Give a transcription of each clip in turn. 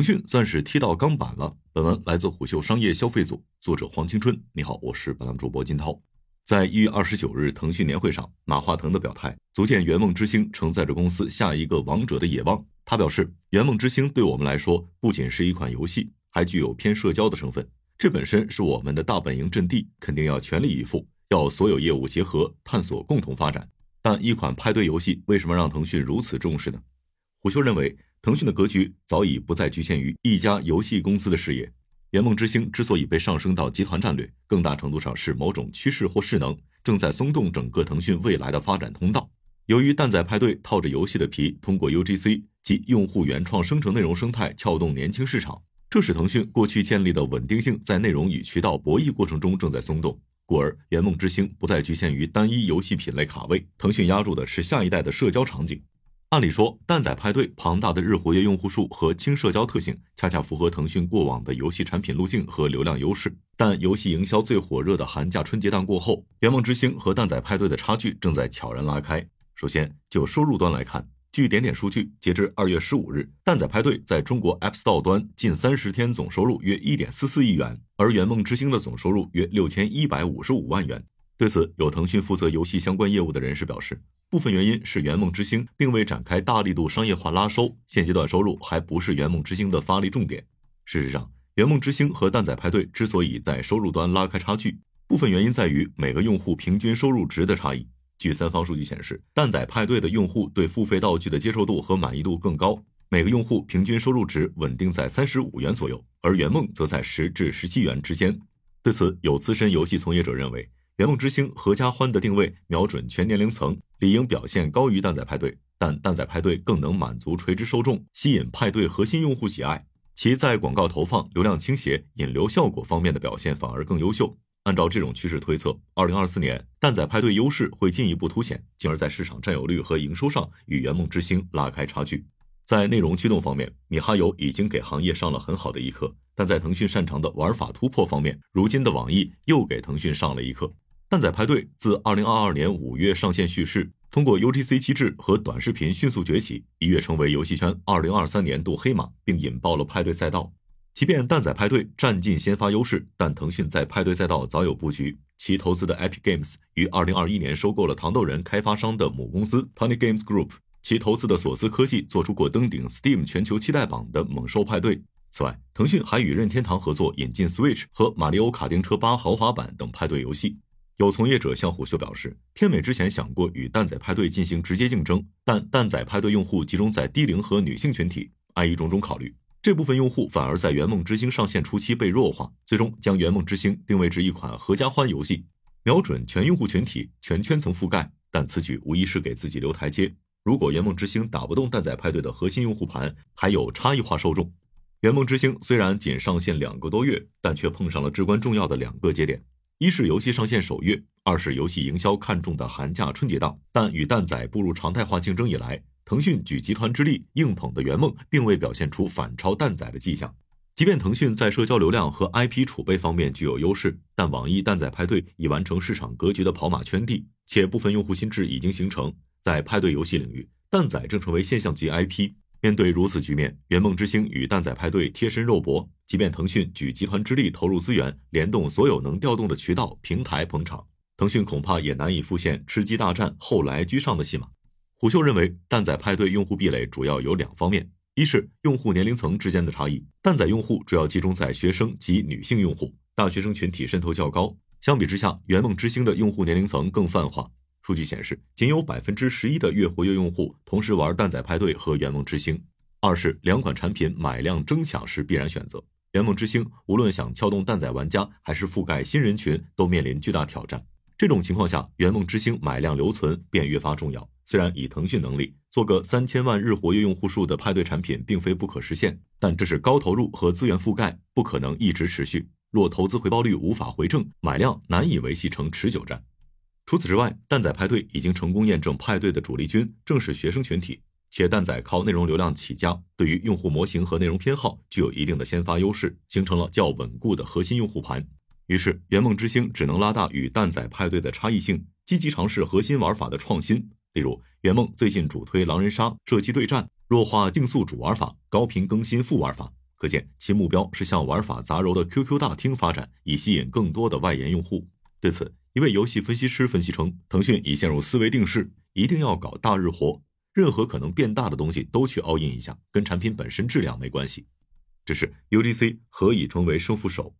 腾讯算是踢到钢板了。本文来自虎嗅商业消费组，作者黄青春。你好，我是本栏主播金涛。在一月二十九日腾讯年会上，马化腾的表态足见圆梦之星承载着公司下一个王者的野望。他表示，圆梦之星对我们来说不仅是一款游戏，还具有偏社交的成分。这本身是我们的大本营阵地，肯定要全力以赴，要所有业务结合，探索共同发展。但一款派对游戏为什么让腾讯如此重视呢？虎嗅认为。腾讯的格局早已不再局限于一家游戏公司的事业。圆梦之星之所以被上升到集团战略，更大程度上是某种趋势或势能正在松动整个腾讯未来的发展通道。由于蛋仔派对套着游戏的皮，通过 UGC 及用户原创生成内容生态撬动年轻市场，这使腾讯过去建立的稳定性在内容与渠道博弈过程中正在松动。故而，圆梦之星不再局限于单一游戏品类卡位，腾讯压住的是下一代的社交场景。按理说，蛋仔派对庞大的日活跃用户数和轻社交特性，恰恰符合腾讯过往的游戏产品路径和流量优势。但游戏营销最火热的寒假春节档过后，圆梦之星和蛋仔派对的差距正在悄然拉开。首先，就收入端来看，据点点数据，截至二月十五日，蛋仔派对在中国 App Store 端近三十天总收入约一点四四亿元，而圆梦之星的总收入约六千一百五十五万元。对此，有腾讯负责游戏相关业务的人士表示，部分原因是圆梦之星并未展开大力度商业化拉收，现阶段收入还不是圆梦之星的发力重点。事实上，圆梦之星和蛋仔派对之所以在收入端拉开差距，部分原因在于每个用户平均收入值的差异。据三方数据显示，蛋仔派对的用户对付费道具的接受度和满意度更高，每个用户平均收入值稳定在三十五元左右，而圆梦则在十至十七元之间。对此，有资深游戏从业者认为。圆梦之星合家欢的定位瞄准全年龄层，理应表现高于蛋仔派对，但蛋仔派对更能满足垂直受众，吸引派对核心用户喜爱。其在广告投放、流量倾斜、引流效果方面的表现反而更优秀。按照这种趋势推测，二零二四年蛋仔派对优势会进一步凸显，进而在市场占有率和营收上与圆梦之星拉开差距。在内容驱动方面，米哈游已经给行业上了很好的一课，但在腾讯擅长的玩法突破方面，如今的网易又给腾讯上了一课。蛋仔派对自二零二二年五月上线叙事，通过 UGC 机制和短视频迅速崛起，一跃成为游戏圈二零二三年度黑马，并引爆了派对赛道。即便蛋仔派对占尽先发优势，但腾讯在派对赛道早有布局。其投资的 Epic Games 于二零二一年收购了糖豆人开发商的母公司 Tony Games Group，其投资的索斯科技做出过登顶 Steam 全球期待榜的猛兽派对。此外，腾讯还与任天堂合作引进 Switch 和马里奥卡丁车八豪华版等派对游戏。有从业者向虎嗅表示，天美之前想过与蛋仔派对进行直接竞争，但蛋仔派对用户集中在低龄和女性群体，碍于种种考虑，这部分用户反而在圆梦之星上线初期被弱化，最终将圆梦之星定位至一款合家欢游戏，瞄准全用户群体、全圈层覆盖。但此举无疑是给自己留台阶。如果圆梦之星打不动蛋仔派对的核心用户盘，还有差异化受众。圆梦之星虽然仅上线两个多月，但却碰上了至关重要的两个节点。一是游戏上线首月，二是游戏营销看重的寒假春节档。但与蛋仔步入常态化竞争以来，腾讯举集团之力硬捧的圆梦，并未表现出反超蛋仔的迹象。即便腾讯在社交流量和 IP 储备方面具有优势，但网易蛋仔派对已完成市场格局的跑马圈地，且部分用户心智已经形成。在派对游戏领域，蛋仔正成为现象级 IP。面对如此局面，圆梦之星与蛋仔派对贴身肉搏，即便腾讯举集团之力投入资源，联动所有能调动的渠道平台捧场，腾讯恐怕也难以复现吃鸡大战后来居上的戏码。虎嗅认为，蛋仔派对用户壁垒主要有两方面：一是用户年龄层之间的差异，蛋仔用户主要集中在学生及女性用户，大学生群体渗透较高；相比之下，圆梦之星的用户年龄层更泛化。数据显示，仅有百分之十一的月活跃用户同时玩蛋仔派对和圆梦之星。二是两款产品买量争抢是必然选择。圆梦之星无论想撬动蛋仔玩家，还是覆盖新人群，都面临巨大挑战。这种情况下，圆梦之星买量留存便越发重要。虽然以腾讯能力做个三千万日活跃用户数的派对产品并非不可实现，但这是高投入和资源覆盖，不可能一直持续。若投资回报率无法回正，买量难以维系成持久战。除此之外，蛋仔派对已经成功验证，派对的主力军正是学生群体，且蛋仔靠内容流量起家，对于用户模型和内容偏好具有一定的先发优势，形成了较稳固的核心用户盘。于是，圆梦之星只能拉大与蛋仔派对的差异性，积极尝试核心玩法的创新。例如，圆梦最近主推狼人杀、射击对战、弱化竞速主玩法、高频更新副玩法。可见其目标是向玩法杂糅的 QQ 大厅发展，以吸引更多的外延用户。对此，一位游戏分析师分析称，腾讯已陷入思维定式，一定要搞大日活，任何可能变大的东西都去 all in 一下，跟产品本身质量没关系。只是 UGC 何以成为胜负手？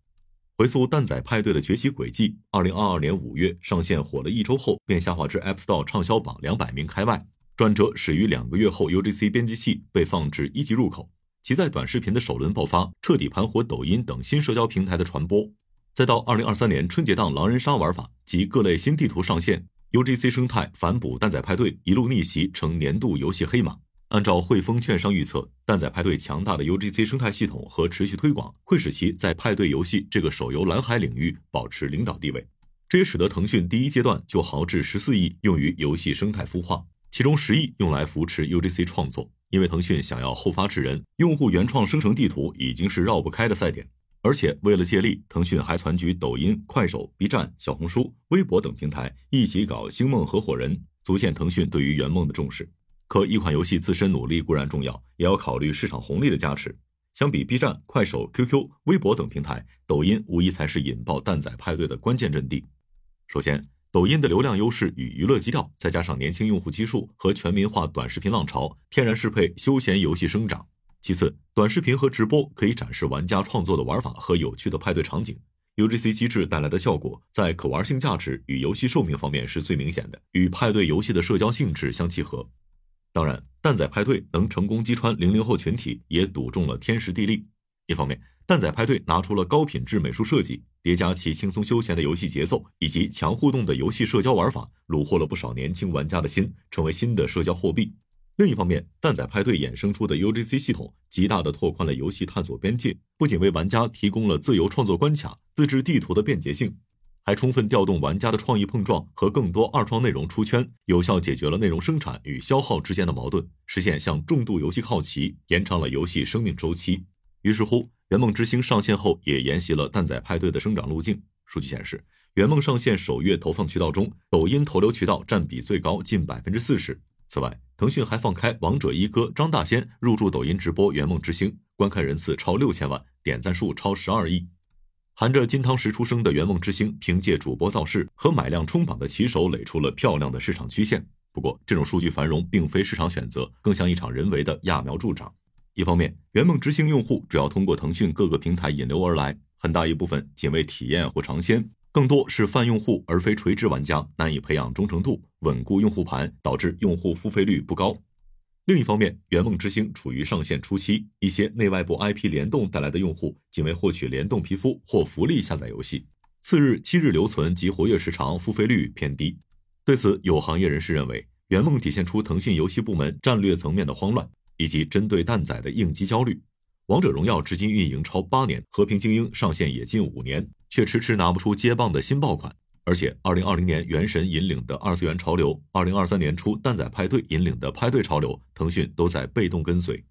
回溯蛋仔派对的崛起轨迹，二零二二年五月上线火了一周后，便下滑至 App Store 畅销榜两百名开外。转折始于两个月后，UGC 编辑器被放置一级入口，其在短视频的首轮爆发，彻底盘活抖音等新社交平台的传播。再到二零二三年春节档狼人杀玩法及各类新地图上线，UGC 生态反哺蛋仔派对一路逆袭成年度游戏黑马。按照汇丰券商预测，蛋仔派对强大的 UGC 生态系统和持续推广，会使其在派对游戏这个手游蓝海领域保持领导地位。这也使得腾讯第一阶段就豪掷十四亿用于游戏生态孵化，其中十亿用来扶持 UGC 创作。因为腾讯想要后发制人，用户原创生成地图已经是绕不开的赛点。而且为了借力，腾讯还攒局抖音、快手、B 站、小红书、微博等平台一起搞星梦合伙人，足见腾讯对于圆梦的重视。可一款游戏自身努力固然重要，也要考虑市场红利的加持。相比 B 站、快手、QQ、微博等平台，抖音无疑才是引爆蛋仔派对的关键阵地。首先，抖音的流量优势与娱乐基调，再加上年轻用户基数和全民化短视频浪潮，天然适配休闲游戏生长。其次，短视频和直播可以展示玩家创作的玩法和有趣的派对场景。UGC 机制带来的效果，在可玩性价值与游戏寿命方面是最明显的，与派对游戏的社交性质相契合。当然，蛋仔派对能成功击穿零零后群体，也赌中了天时地利。一方面，蛋仔派对拿出了高品质美术设计，叠加其轻松休闲的游戏节奏以及强互动的游戏社交玩法，虏获了不少年轻玩家的心，成为新的社交货币。另一方面，蛋仔派对衍生出的 UGC 系统，极大的拓宽了游戏探索边界，不仅为玩家提供了自由创作关卡、自制地图的便捷性。还充分调动玩家的创意碰撞和更多二创内容出圈，有效解决了内容生产与消耗之间的矛盾，实现向重度游戏靠齐，延长了游戏生命周期。于是乎，圆梦之星上线后也沿袭了蛋仔派对的生长路径。数据显示，圆梦上线首月投放渠道中，抖音投流渠道占比最高，近百分之四十。此外，腾讯还放开王者一哥张大仙入驻抖音直播圆梦之星，观看人次超六千万，点赞数超十二亿。含着金汤匙出生的圆梦之星，凭借主播造势和买量冲榜的骑手，垒出了漂亮的市场曲线。不过，这种数据繁荣并非市场选择，更像一场人为的揠苗助长。一方面，圆梦之星用户主要通过腾讯各个平台引流而来，很大一部分仅为体验或尝鲜，更多是泛用户而非垂直玩家，难以培养忠诚度，稳固用户盘，导致用户付费率不高。另一方面，圆梦之星处于上线初期，一些内外部 IP 联动带来的用户仅为获取联动皮肤或福利下载游戏，次日七日留存及活跃时长付费率偏低。对此，有行业人士认为，圆梦体现出腾讯游戏部门战略层面的慌乱，以及针对蛋仔的应激焦虑。王者荣耀至今运营超八年，和平精英上线也近五年，却迟迟拿不出接棒的新爆款。而且，二零二零年《原神》引领的二次元潮流，二零二三年初蛋仔派对引领的派对潮流，腾讯都在被动跟随。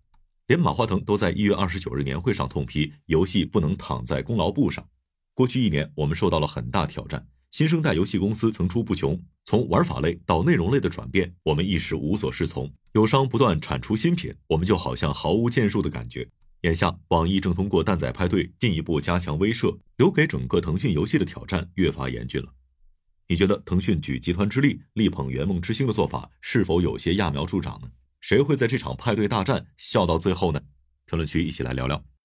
连马化腾都在一月二十九日年会上痛批：游戏不能躺在功劳簿上。过去一年，我们受到了很大挑战，新生代游戏公司层出不穷，从玩法类到内容类的转变，我们一时无所适从。友商不断产出新品，我们就好像毫无建树的感觉。眼下，网易正通过蛋仔派对进一步加强威慑，留给整个腾讯游戏的挑战越发严峻了。你觉得腾讯举集团之力力捧圆梦之星的做法是否有些揠苗助长呢？谁会在这场派对大战笑到最后呢？评论区一起来聊聊。